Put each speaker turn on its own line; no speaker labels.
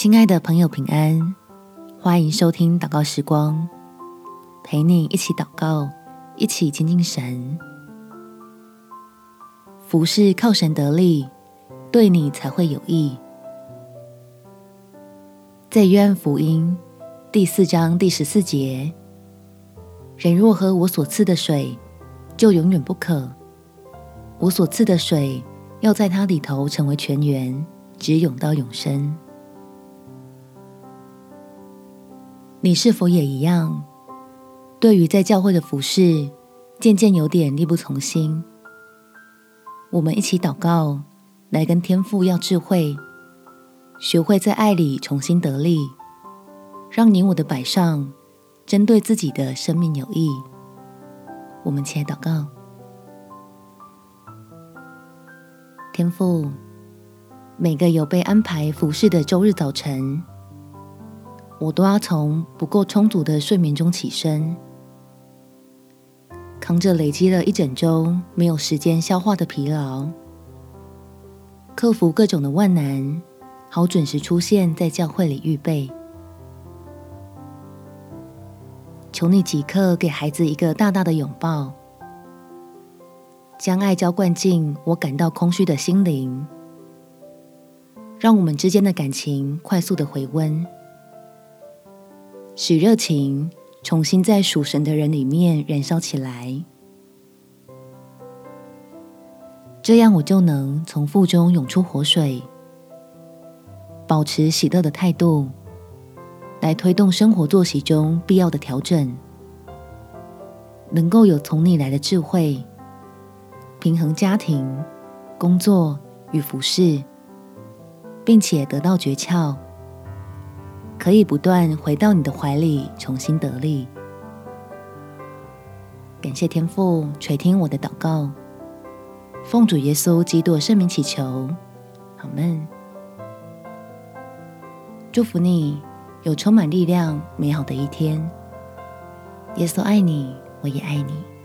亲爱的朋友，平安！欢迎收听祷告时光，陪你一起祷告，一起亲近神。服事靠神得力，对你才会有益。在约翰福音第四章第十四节，人若喝我所赐的水，就永远不渴。我所赐的水，要在他里头成为泉源，直涌到永生。你是否也一样？对于在教会的服事，渐渐有点力不从心。我们一起祷告，来跟天父要智慧，学会在爱里重新得力，让你我的摆上，针对自己的生命有益。我们起来祷告，天父，每个有被安排服事的周日早晨。我都要从不够充足的睡眠中起身，扛着累积了一整周没有时间消化的疲劳，克服各种的万难，好准时出现在教会里预备。求你即刻给孩子一个大大的拥抱，将爱浇灌进我感到空虚的心灵，让我们之间的感情快速的回温。使热情重新在属神的人里面燃烧起来，这样我就能从腹中涌出活水，保持喜乐的态度，来推动生活作息中必要的调整，能够有从你来的智慧，平衡家庭、工作与服事，并且得到诀窍。可以不断回到你的怀里，重新得力。感谢天父垂听我的祷告，奉主耶稣基督圣名祈求，阿们。祝福你有充满力量、美好的一天。耶稣爱你，我也爱你。